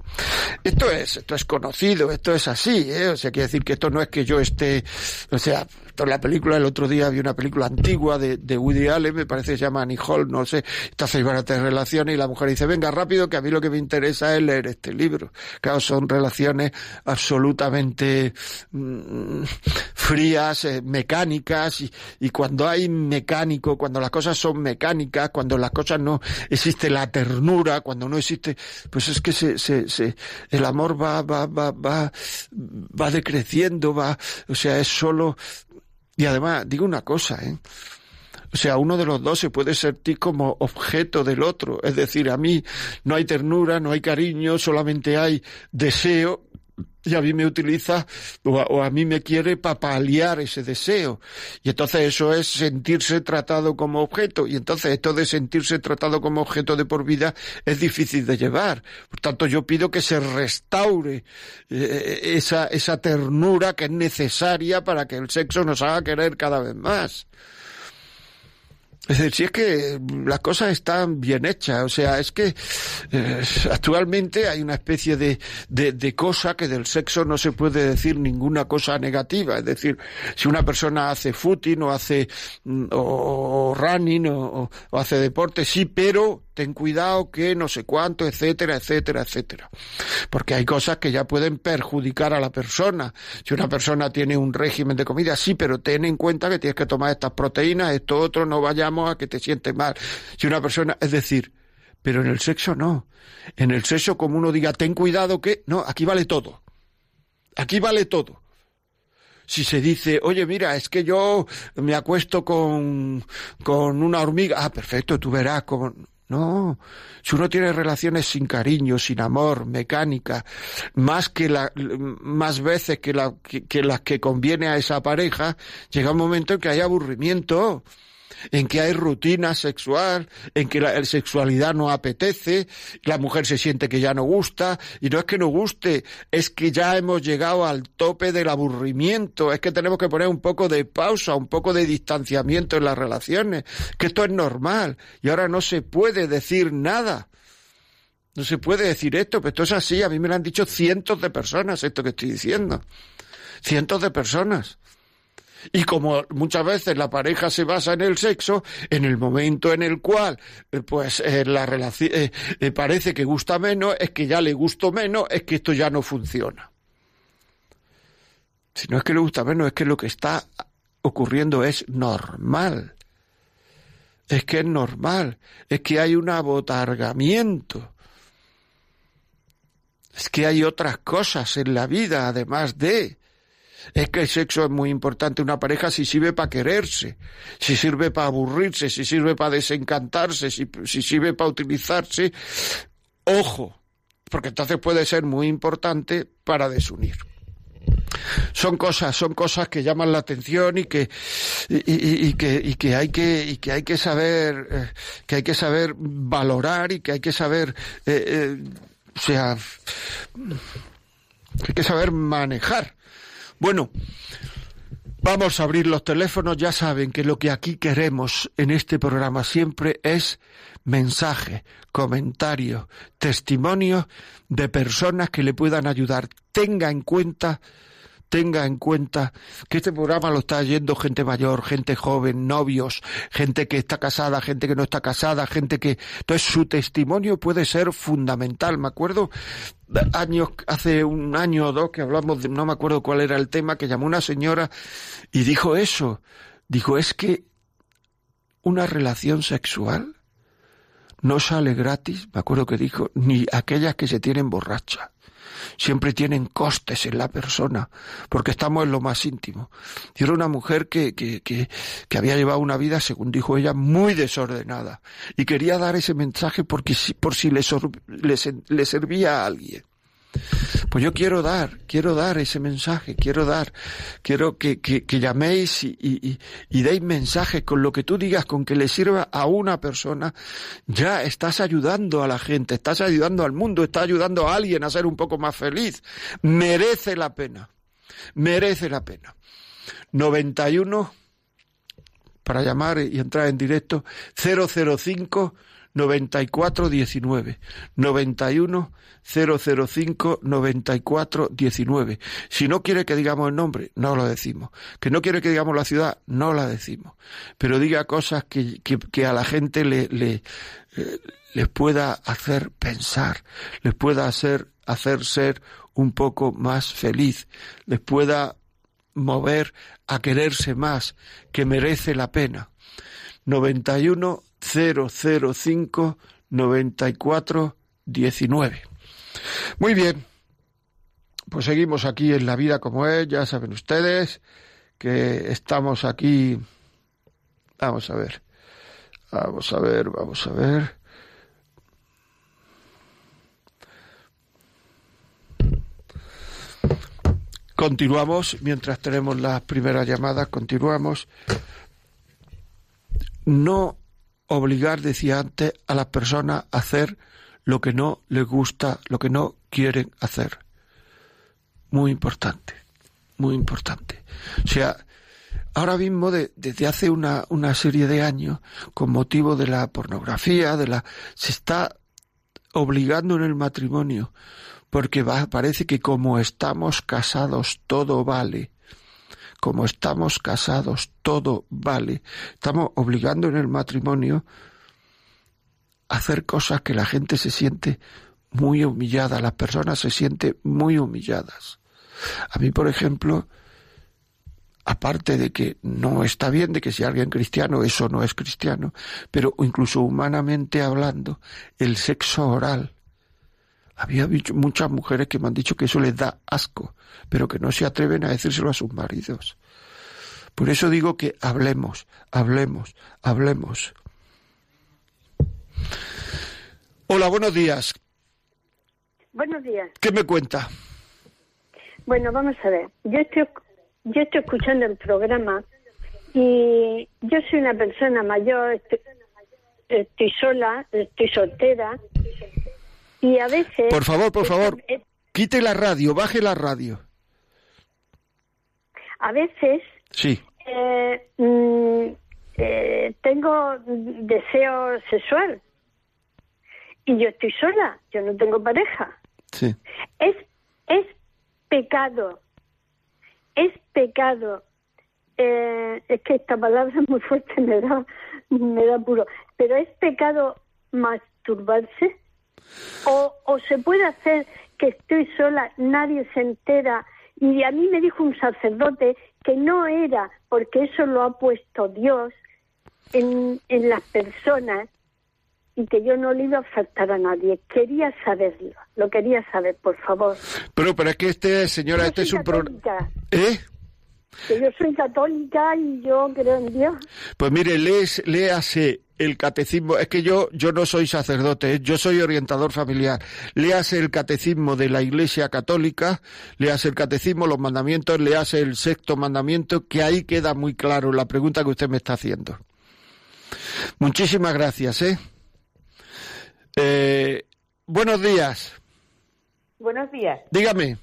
Esto es, esto es conocido, esto es así, ¿eh? O sea, quiere decir que esto no es que yo esté, o sea, en la película, el otro día vi una película antigua de, Woody Allen, me parece que se llama Annie Hall, no sé, estas a tener relaciones y la mujer dice, venga rápido que a mí lo que me interesa es leer este libro. Claro, son relaciones absolutamente mm, frías, eh, mecánicas y, y cuando hay mecánico, cuando las cosas son mecánicas, cuando las cosas no existe la ternura, cuando no existe, pues es que se, el amor va, va, va, va, va decreciendo, va, o sea, es solo y además, digo una cosa, ¿eh? O sea, uno de los dos se puede sentir como objeto del otro. Es decir, a mí no hay ternura, no hay cariño, solamente hay deseo y a mí me utiliza o a, mí me quiere para paliar ese deseo. Y entonces eso es sentirse tratado como objeto. Y entonces esto de sentirse tratado como objeto de por vida es difícil de llevar. Por tanto, yo pido que se restaure eh, esa, esa ternura que es necesaria para que el sexo nos haga querer cada vez más. Es decir, si es que las cosas están bien hechas, o sea, es que eh, actualmente hay una especie de, de, de, cosa que del sexo no se puede decir ninguna cosa negativa. Es decir, si una persona hace footing o hace mm, o, running o, o hace deporte, sí, pero ten cuidado que no sé cuánto, etcétera, etcétera, etcétera. Porque hay cosas que ya pueden perjudicar a la persona. Si una persona tiene un régimen de comida, sí, pero ten en cuenta que tienes que tomar estas proteínas, esto otro, no vayamos a que te sientes mal. Si una persona, es decir, pero en el sexo no. En el sexo, como uno diga, ten cuidado que, no, aquí vale todo. Aquí vale todo si se dice, oye, mira, es que yo me acuesto con, con una hormiga, ah, perfecto, tú verás cómo, no, si uno tiene relaciones sin cariño, sin amor, mecánica, más que la, más veces que, la, que las que conviene a esa pareja, llega un momento en que hay aburrimiento en que hay rutina sexual, en que la sexualidad no apetece, la mujer se siente que ya no gusta, y no es que no guste, es que ya hemos llegado al tope del aburrimiento, es que tenemos que poner un poco de pausa, un poco de distanciamiento en las relaciones, que esto es normal, y ahora no se puede decir nada. No se puede decir esto, pero esto es así, a mí me lo han dicho cientos de personas esto que estoy diciendo. Cientos de personas. Y como muchas veces la pareja se basa en el sexo, en el momento en el cual eh, pues eh, la relación eh, parece que gusta menos, es que ya le gustó menos, es que esto ya no funciona. Si no es que le gusta menos, es que lo que está ocurriendo es normal. Es que es normal, es que hay un abotargamiento. Es que hay otras cosas en la vida además de es que el sexo es muy importante una pareja si sirve para quererse, si sirve para aburrirse, si sirve para desencantarse, si, si sirve para utilizarse. Ojo, porque entonces puede ser muy importante para desunir son cosas son cosas que llaman la atención y que y, que y que hay que y que hay que saber eh, que hay que saber valorar y que hay que saber eh, eh, o sea hay que saber manejar bueno, vamos a abrir los teléfonos. Ya saben que lo que aquí queremos en este programa siempre es mensaje, comentario, testimonio de personas que le puedan ayudar. Tenga en cuenta tenga en cuenta que este programa lo está yendo gente mayor, gente joven, novios, gente que está casada, gente que no está casada, gente que... Entonces su testimonio puede ser fundamental. Me acuerdo años, hace un año o dos que hablamos de, no me acuerdo cuál era el tema, que llamó una señora y dijo eso. Dijo, es que una relación sexual no sale gratis, me acuerdo que dijo, ni aquellas que se tienen borracha. Siempre tienen costes en la persona, porque estamos en lo más íntimo. Y era una mujer que, que, que, que había llevado una vida, según dijo ella, muy desordenada. Y quería dar ese mensaje porque, por si le, le, le servía a alguien. Pues yo quiero dar, quiero dar ese mensaje, quiero dar, quiero que, llaméis y, y, y, deis mensajes con lo que tú digas, con que le sirva a una persona, ya estás ayudando a la gente, estás ayudando al mundo, estás ayudando a alguien a ser un poco más feliz. Merece la pena, merece la pena. 91 para llamar y entrar en directo 005 94 19 91 005 94 19. Si no quiere que digamos el nombre, no lo decimos. Que no quiere que digamos la ciudad, no la decimos. Pero diga cosas que, que, que a la gente le, le, eh, les pueda hacer pensar, les pueda hacer, hacer ser un poco más feliz, les pueda mover a quererse más, que merece la pena. 91 005 94 19. Muy bien. Pues seguimos aquí en la vida como es, ya saben ustedes que estamos aquí. Vamos a ver. Vamos a ver, vamos a ver. Continuamos, mientras tenemos las primeras llamadas, continuamos. No obligar, decía antes, a las personas a hacer lo que no les gusta, lo que no quieren hacer. Muy importante, muy importante. O sea, ahora mismo, desde hace una, una serie de años, con motivo de la pornografía, de la, se está obligando en el matrimonio, porque va, parece que como estamos casados todo vale como estamos casados, todo vale. Estamos obligando en el matrimonio a hacer cosas que la gente se siente muy humillada, las personas se sienten muy humilladas. A mí, por ejemplo, aparte de que no está bien de que sea alguien cristiano, eso no es cristiano, pero incluso humanamente hablando, el sexo oral había muchas mujeres que me han dicho que eso les da asco, pero que no se atreven a decírselo a sus maridos. Por eso digo que hablemos, hablemos, hablemos. Hola, buenos días. Buenos días. ¿Qué me cuenta? Bueno, vamos a ver. Yo estoy, yo estoy escuchando el programa y yo soy una persona mayor, estoy, estoy sola, estoy soltera y a veces... Por favor, por favor, quite la radio, baje la radio. A veces... Sí. Eh, mm, eh, tengo deseo sexual y yo estoy sola, yo no tengo pareja. Sí. Es, es pecado, es pecado. Eh, es que esta palabra es muy fuerte, me da, me da puro. Pero es pecado masturbarse. O, o se puede hacer que estoy sola, nadie se entera. Y a mí me dijo un sacerdote que no era porque eso lo ha puesto Dios en, en las personas y que yo no le iba a faltar a nadie. Quería saberlo, lo quería saber, por favor. Pero, pero es que este, señora, este es un programa... ¿Eh? Que yo soy católica y yo creo en Dios. Pues mire, léase el catecismo, es que yo, yo no soy sacerdote, ¿eh? yo soy orientador familiar. Léase el catecismo de la Iglesia Católica, léase el catecismo, los mandamientos, léase el sexto mandamiento, que ahí queda muy claro la pregunta que usted me está haciendo. Muchísimas gracias, ¿eh? eh buenos días. Buenos días. Dígame.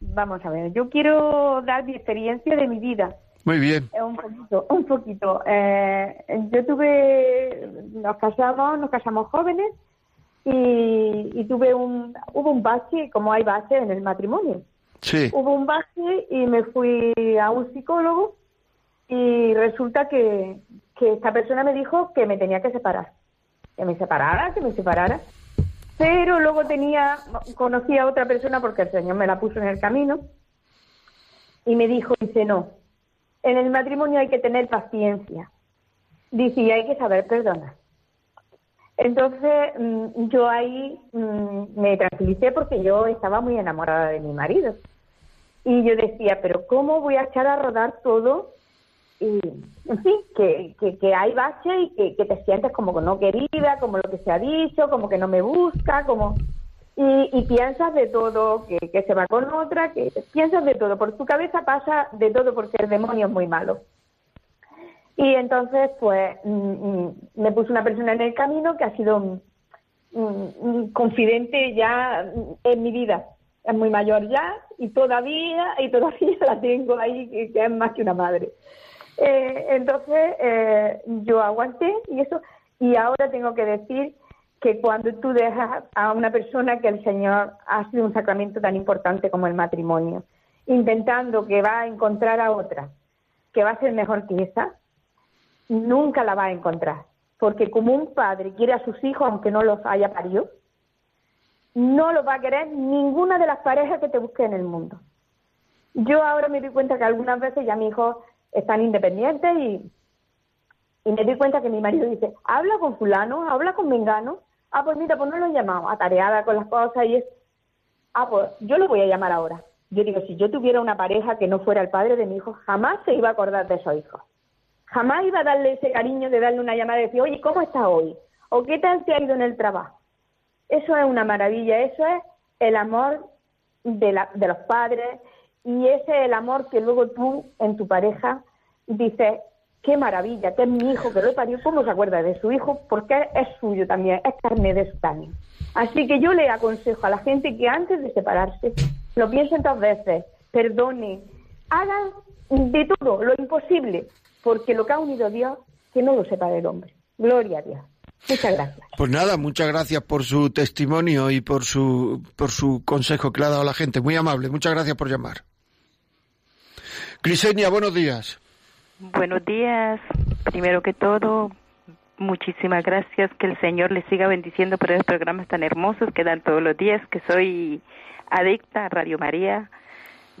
Vamos a ver, yo quiero dar mi experiencia de mi vida. Muy bien. Eh, un poquito, un poquito. Eh, yo tuve, nos casamos, nos casamos jóvenes y, tuve un, hubo un bache, como hay bache en el matrimonio. Sí. Hubo un baje y me fui a un psicólogo y resulta que, que esta persona me dijo que me tenía que separar. Que me separara, que me separara. Pero luego tenía, conocí a otra persona porque el Señor me la puso en el camino y me dijo, dice, no, en el matrimonio hay que tener paciencia. Dice, y hay que saber perdonar. Entonces mm, yo ahí mm, me tranquilicé porque yo estaba muy enamorada de mi marido. Y yo decía, pero ¿cómo voy a echar a rodar todo? Y, en fin, que, hay bache y que, que, te sientes como no querida, como lo que se ha dicho, como que no me busca, como... Y, piensas de todo, que, que se va con otra, que piensas de todo. Por tu cabeza pasa de todo porque el demonio es muy malo. Y entonces, pues, mm, mm, me puso una persona en el camino que ha sido mm, confidente ya en mi vida. Es muy mayor ya y todavía, y todavía la tengo ahí, que, es más que una madre. Eh, entonces, eh, yo aguanté y eso, y ahora tengo que decir que cuando tú dejas a una persona que el Señor ha sido un sacramento tan importante como el matrimonio, intentando que va a encontrar a otra, que va a ser mejor que esa, nunca la va a encontrar. Porque como un padre quiere a sus hijos aunque no los haya parido, no lo va a querer ninguna de las parejas que te busque en el mundo. Yo ahora me doy cuenta que algunas veces ya mis hijos están independientes y, y me doy cuenta que mi marido dice, habla con fulano, habla con mengano. Ah, pues mira, pues no lo he llamado, atareada con las cosas y es... Ah, pues yo lo voy a llamar ahora. Yo digo, si yo tuviera una pareja que no fuera el padre de mi hijo, jamás se iba a acordar de esos hijos. Jamás iba a darle ese cariño de darle una llamada y decir, oye, ¿cómo estás hoy? ¿O qué tal te ha ido en el trabajo? Eso es una maravilla, eso es el amor de, la, de los padres y ese es el amor que luego tú en tu pareja dices, qué maravilla, que es mi hijo, que lo he parido, ¿cómo se acuerda de su hijo? Porque es suyo también, es carne de su. Así que yo le aconsejo a la gente que antes de separarse lo piensen dos veces, perdone, hagan de todo lo imposible porque lo que ha unido Dios, que no lo sepa del hombre. Gloria a Dios. Muchas gracias. Pues nada, muchas gracias por su testimonio y por su, por su consejo que le ha dado a la gente. Muy amable, muchas gracias por llamar. Crisenia, buenos días. Buenos días. Primero que todo, muchísimas gracias. Que el Señor le siga bendiciendo por esos programas tan hermosos que dan todos los días, que soy adicta a Radio María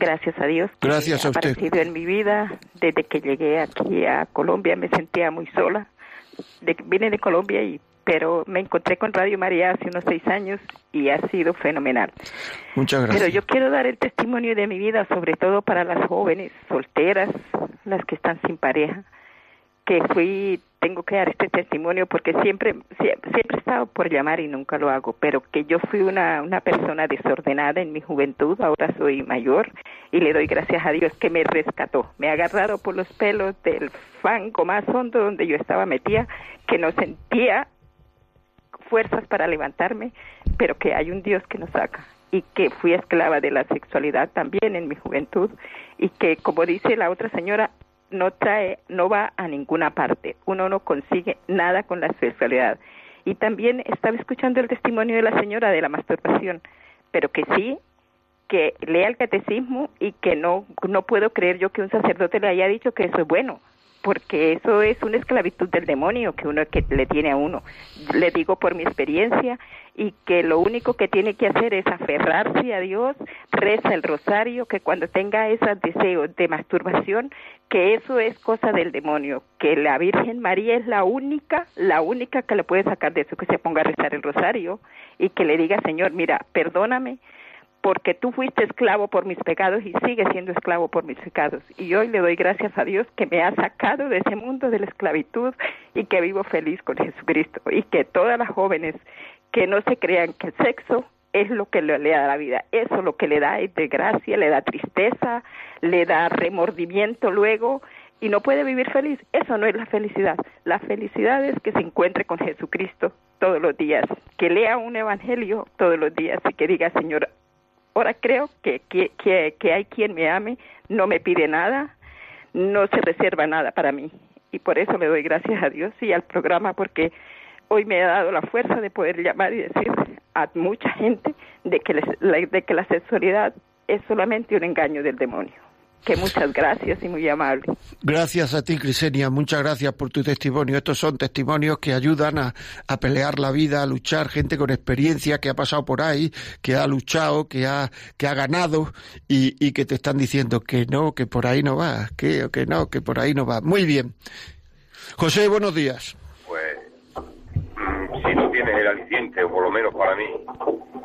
Gracias a Dios. Que Gracias ha a usted. aparecido en mi vida. Desde que llegué aquí a Colombia me sentía muy sola. De, vine de Colombia y pero me encontré con Radio María hace unos seis años y ha sido fenomenal. Muchas gracias. Pero yo quiero dar el testimonio de mi vida, sobre todo para las jóvenes solteras, las que están sin pareja, que fui tengo que dar este testimonio porque siempre, siempre, siempre he estado por llamar y nunca lo hago, pero que yo fui una, una persona desordenada en mi juventud, ahora soy mayor y le doy gracias a Dios que me rescató, me ha agarrado por los pelos del fango más hondo donde yo estaba metida, que no sentía fuerzas para levantarme, pero que hay un Dios que nos saca y que fui esclava de la sexualidad también en mi juventud y que como dice la otra señora no trae, no va a ninguna parte. Uno no consigue nada con la sexualidad. Y también estaba escuchando el testimonio de la señora de la masturbación, pero que sí, que lea el catecismo y que no, no puedo creer yo que un sacerdote le haya dicho que eso es bueno porque eso es una esclavitud del demonio que uno que le tiene a uno. Le digo por mi experiencia y que lo único que tiene que hacer es aferrarse a Dios, reza el rosario, que cuando tenga esos deseos de masturbación, que eso es cosa del demonio, que la Virgen María es la única, la única que le puede sacar de eso, que se ponga a rezar el rosario y que le diga, Señor, mira, perdóname, porque tú fuiste esclavo por mis pecados y sigues siendo esclavo por mis pecados. Y hoy le doy gracias a Dios que me ha sacado de ese mundo de la esclavitud y que vivo feliz con Jesucristo. Y que todas las jóvenes que no se crean que el sexo es lo que le, da la vida. Eso lo que le da es desgracia, le da tristeza, le da remordimiento luego y no puede vivir feliz. Eso no es la felicidad. La felicidad es que se encuentre con Jesucristo todos los días, que lea un evangelio todos los días y que diga, Señor, Ahora creo que, que, que, hay quien me ame, no me pide nada, no se reserva nada para mí. Y por eso le doy gracias a Dios y al programa porque hoy me ha dado la fuerza de poder llamar y decir a mucha gente de que, de que la sexualidad es solamente un engaño del demonio. Que muchas gracias y muy amable. Gracias a ti, Crisenia. Muchas gracias por tu testimonio. Estos son testimonios que ayudan a, pelear la vida, a luchar. Gente con experiencia que ha pasado por ahí, que ha luchado, que ha, que ha ganado y, y que te están diciendo que no, que por ahí no va, que, que no, que por ahí no va. Muy bien. José, buenos días. Aliciente, o por lo menos para mí,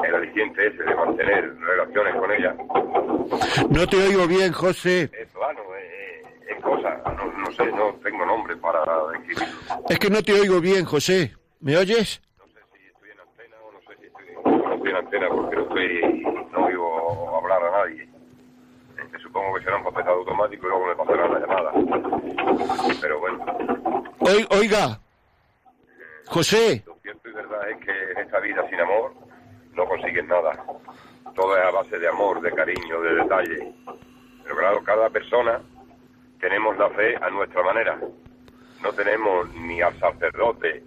el aliciente ese de mantener relaciones con ella. No te oigo bien, José. Es plano, es, es cosa, no, no, sé, no tengo nombre para describirlo. Es que no te oigo bien, José. ¿Me oyes? No sé si estoy en antena o no sé si estoy, no estoy en antena porque no estoy, no oigo hablar a nadie. Eh, supongo que será un papelado automático y luego me pasarán la llamada. Pero bueno. Oiga, José. Lo cierto y verdad es que en esta vida sin amor no consigues nada. Todo es a base de amor, de cariño, de detalle. Pero claro, cada persona tenemos la fe a nuestra manera. No tenemos ni al sacerdote,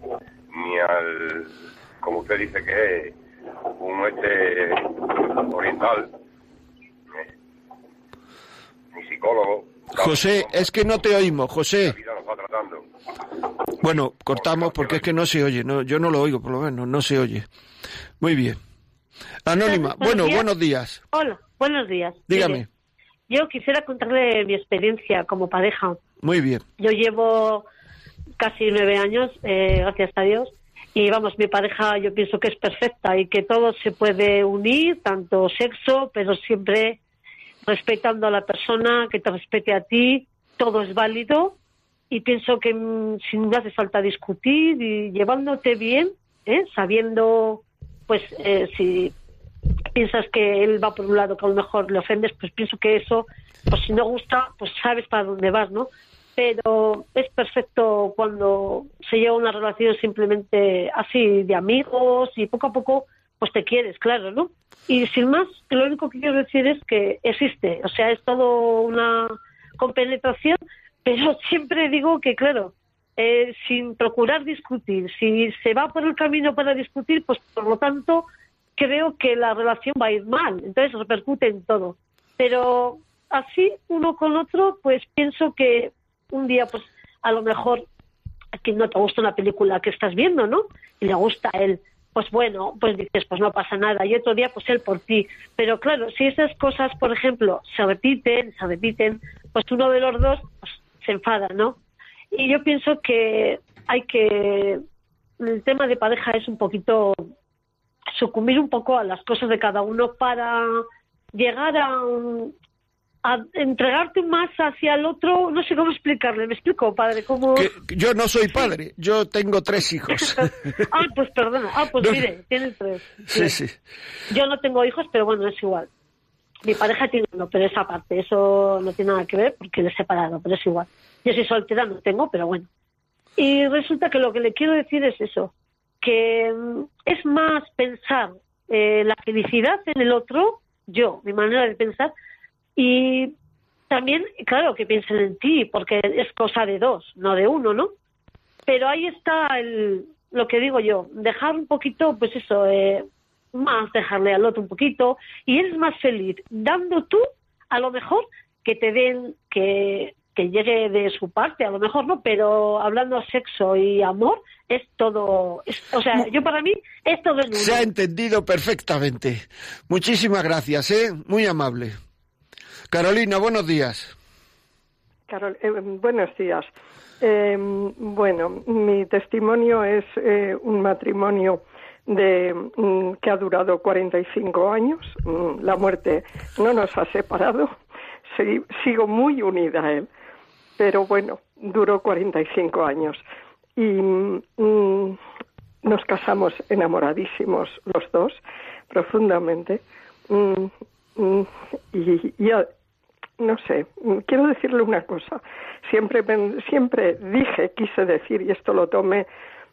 ni al, como usted dice que es, un este oriental, eh, ni psicólogo. José, es que no te oímos, José. Bueno, cortamos porque es que no se oye. No, yo no lo oigo, por lo menos, no se oye. Muy bien. Anónima, Buenos bueno, días. buenos días. Hola, buenos días. Dígame. Mire, yo quisiera contarle mi experiencia como pareja. Muy bien. Yo llevo casi nueve años, eh, gracias a Dios, y vamos, mi pareja yo pienso que es perfecta y que todo se puede unir, tanto sexo, pero siempre respetando a la persona, que te respete a ti, todo es válido y pienso que mm, si no hace falta discutir y llevándote bien, ¿eh? sabiendo, pues eh, si piensas que él va por un lado que a lo mejor le ofendes, pues pienso que eso, pues si no gusta, pues sabes para dónde vas, ¿no? Pero es perfecto cuando se lleva una relación simplemente así de amigos y poco a poco pues te quieres, claro, ¿no? Y sin más, lo único que quiero decir es que existe, o sea, es todo una compenetración, pero siempre digo que, claro, eh, sin procurar discutir, si se va por el camino para discutir, pues por lo tanto creo que la relación va a ir mal, entonces repercute en todo. Pero así, uno con otro, pues pienso que un día, pues a lo mejor a quien no te gusta una película que estás viendo, ¿no? Y le gusta a él, pues bueno, pues dices, pues no pasa nada. Y otro día, pues él por ti. Pero claro, si esas cosas, por ejemplo, se repiten, se repiten, pues uno de los dos pues, se enfada, ¿no? Y yo pienso que hay que. El tema de pareja es un poquito sucumbir un poco a las cosas de cada uno para llegar a, un- a entregarte más hacia el otro. No sé cómo explicarle. ¿Me explico, padre? ¿Cómo... Que- yo no soy padre, yo tengo tres hijos. ah, pues perdona. Ah, pues No. mire, tiene tres. sí, sí. Yo no tengo hijos, pero bueno, es igual. Mi pareja tiene uno, pero esa parte, eso no tiene nada que ver porque le he separado, pero es igual. Yo soy soltera, no tengo, pero bueno. Y resulta que lo que le quiero decir es eso, que mm, es más pensar eh, la felicidad en el otro, yo, mi manera de pensar, y también, claro, que piensen en ti, porque es cosa de dos, no de uno, ¿no? Pero ahí está el, lo que digo yo, dejar un poquito, pues eso, eh, más dejarle al otro un poquito, y eres más feliz dando tú, a lo mejor, que te den, que, que llegue de su parte, a lo mejor no, pero hablando sexo y amor, es todo, es- o sea, yo para mí es todo. Se ha entendido perfectamente. Muchísimas gracias, ¿eh? Muy amable. Carolina, buenos días. Carol, eh, buenos días. Eh, bueno, mi testimonio es eh, un matrimonio de, mm, que ha durado 45 años. Mm, La muerte no nos ha separado. Segui- sigo muy unida a él. Pero bueno, duró 45 años. Y mm, nos casamos enamoradísimos los dos, profundamente. Y, y no sé, quiero decirle una cosa. Siempre, siempre dije, quise decir, y esto lo tomé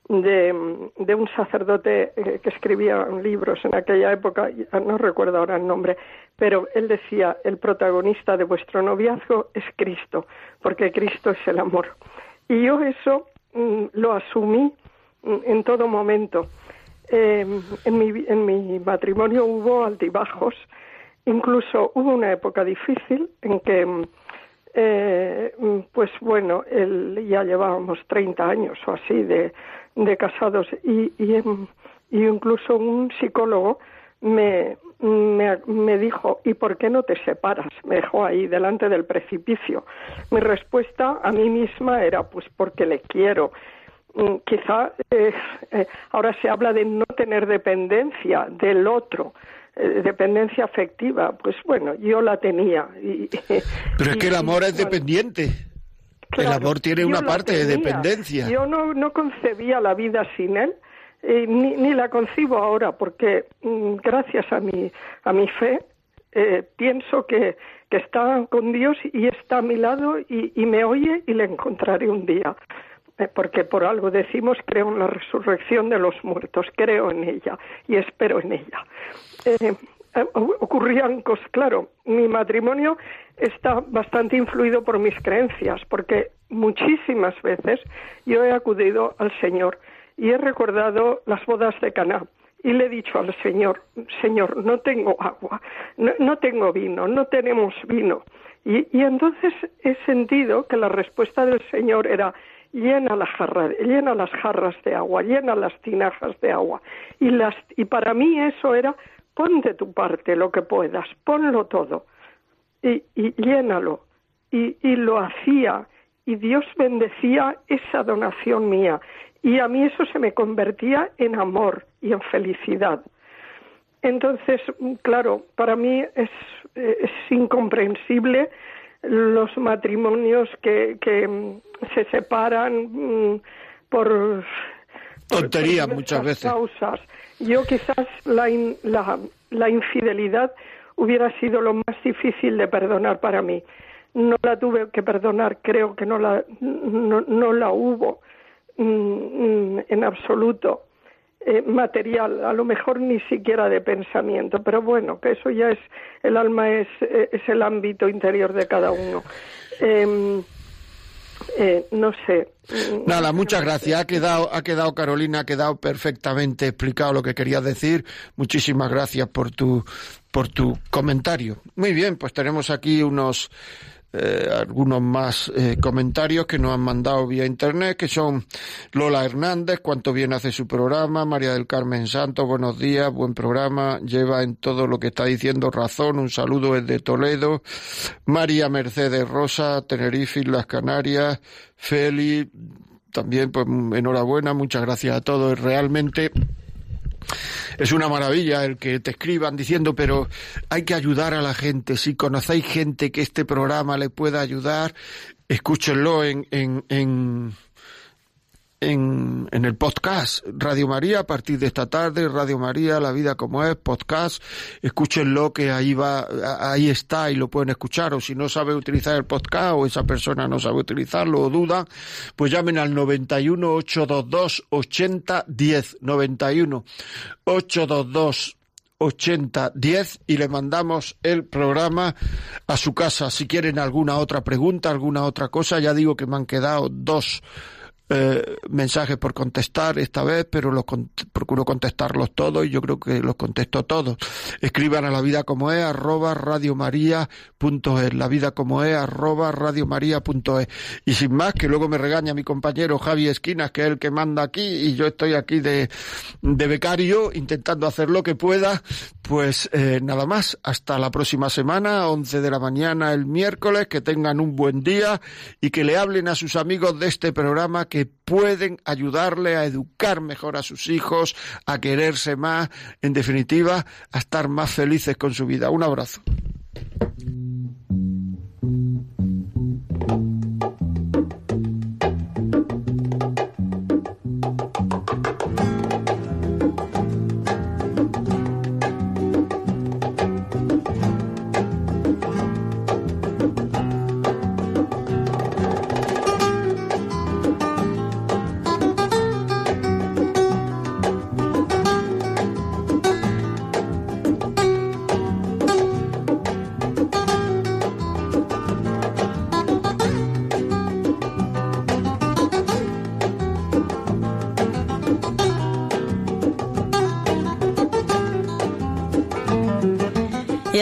de, un sacerdote eh, que escribía libros en aquella época, ah, no recuerdo ahora el nombre, pero él decía, el protagonista de vuestro noviazgo es Cristo, porque Cristo es el amor. Y yo eso mm, lo asumí mm, en todo momento. Eh, en, mi, en mi matrimonio hubo altibajos, incluso hubo una época difícil en que, eh, pues bueno, ya llevábamos 30 años o así de, casados y, y, y incluso un psicólogo me, me, me, dijo, ¿y por qué no te separas? Me dejó ahí delante del precipicio. Mi respuesta a mí misma era, pues porque le quiero. Mm, quizá eh, eh, ahora se habla de no tener dependencia del otro, eh, dependencia afectiva. Pues bueno, yo la tenía. Y, Pero es que el amor es dependiente. el amor tiene una parte de dependencia. Yo no, no concebía la vida sin él eh, ni, ni, la concibo ahora porque mm, gracias a mi, a mi fe eh, pienso que, que, está con Dios y está a mi lado y, y me oye y le encontraré un día. Eh, porque por algo decimos creo en la resurrección de los muertos, creo en ella y espero en ella. Eh, ocurrían cosas, claro, mi matrimonio está bastante influido por mis creencias, porque muchísimas veces yo he acudido al Señor y he recordado las bodas de Caná y le he dicho al Señor, Señor, no tengo agua, no, tengo vino, no tenemos vino. Y, entonces he sentido que la respuesta del Señor era llena las jarras de agua, llena las tinajas de agua. Y, las, y para mí eso era, pon de tu parte lo que puedas, ponlo todo y, y llénalo. Y, y lo hacía y Dios bendecía esa donación mía y a mí eso se me convertía en amor y en felicidad. Entonces, claro, para mí es, es incomprensible los matrimonios que, que mm, se separan mm, por tonterías muchas veces. Causas. Yo quizás la, la, la infidelidad hubiera sido lo más difícil de perdonar para mí. No la tuve que perdonar, creo que no la, no, no la hubo Mm, en absoluto eh, material, a lo mejor ni siquiera de pensamiento, pero bueno, que eso ya es, el alma es, eh, es el ámbito interior de cada uno. Em, eh, no sé. Nada, muchas gracias. Ha quedado, ha quedado Carolina, ha quedado perfectamente explicado lo que querías decir. Muchísimas gracias por tu, por tu comentario. Muy bien, pues tenemos aquí unos eh, algunos más eh, comentarios que nos han mandado vía internet, que son Lola Hernández, cuánto bien hace su programa, María del Carmen Santos, buenos días, buen programa, lleva en todo lo que está diciendo razón, un saludo desde Toledo, María Mercedes Rosa, Tenerife, Las Canarias, Feli, también pues enhorabuena, muchas gracias a todos, realmente es una maravilla el que te escriban diciendo, pero hay que ayudar a la gente. Si conocéis gente que este programa le pueda ayudar, escúchenlo en, en, en en, en, el podcast Radio María a partir de esta tarde, Radio María, La Vida como es, podcast, escúchenlo que ahí va, ahí está y lo pueden escuchar, o si no sabe utilizar el podcast o esa persona no sabe utilizarlo o duda, pues llamen al 91 822 80 10, 91 822 80 10 y le mandamos el programa a su casa. Si quieren alguna otra pregunta, alguna otra cosa, ya digo que me han quedado dos eh, mensajes por contestar esta vez, pero los procuro contestarlos todos y yo creo que los contesto todos. Escriban a la vida como es arroba radiomaria.es, la vida como es radiomaria.es. Y sin más, que luego me regaña mi compañero Javi Esquinas, que es el que manda aquí y yo estoy aquí de, de becario intentando hacer lo que pueda, pues eh, nada más. Hasta la próxima semana, 11 de la mañana el miércoles, que tengan un buen día y que le hablen a sus amigos de este programa pueden ayudarle a educar mejor a sus hijos, a quererse más, en definitiva, a estar más felices con su vida. Un abrazo.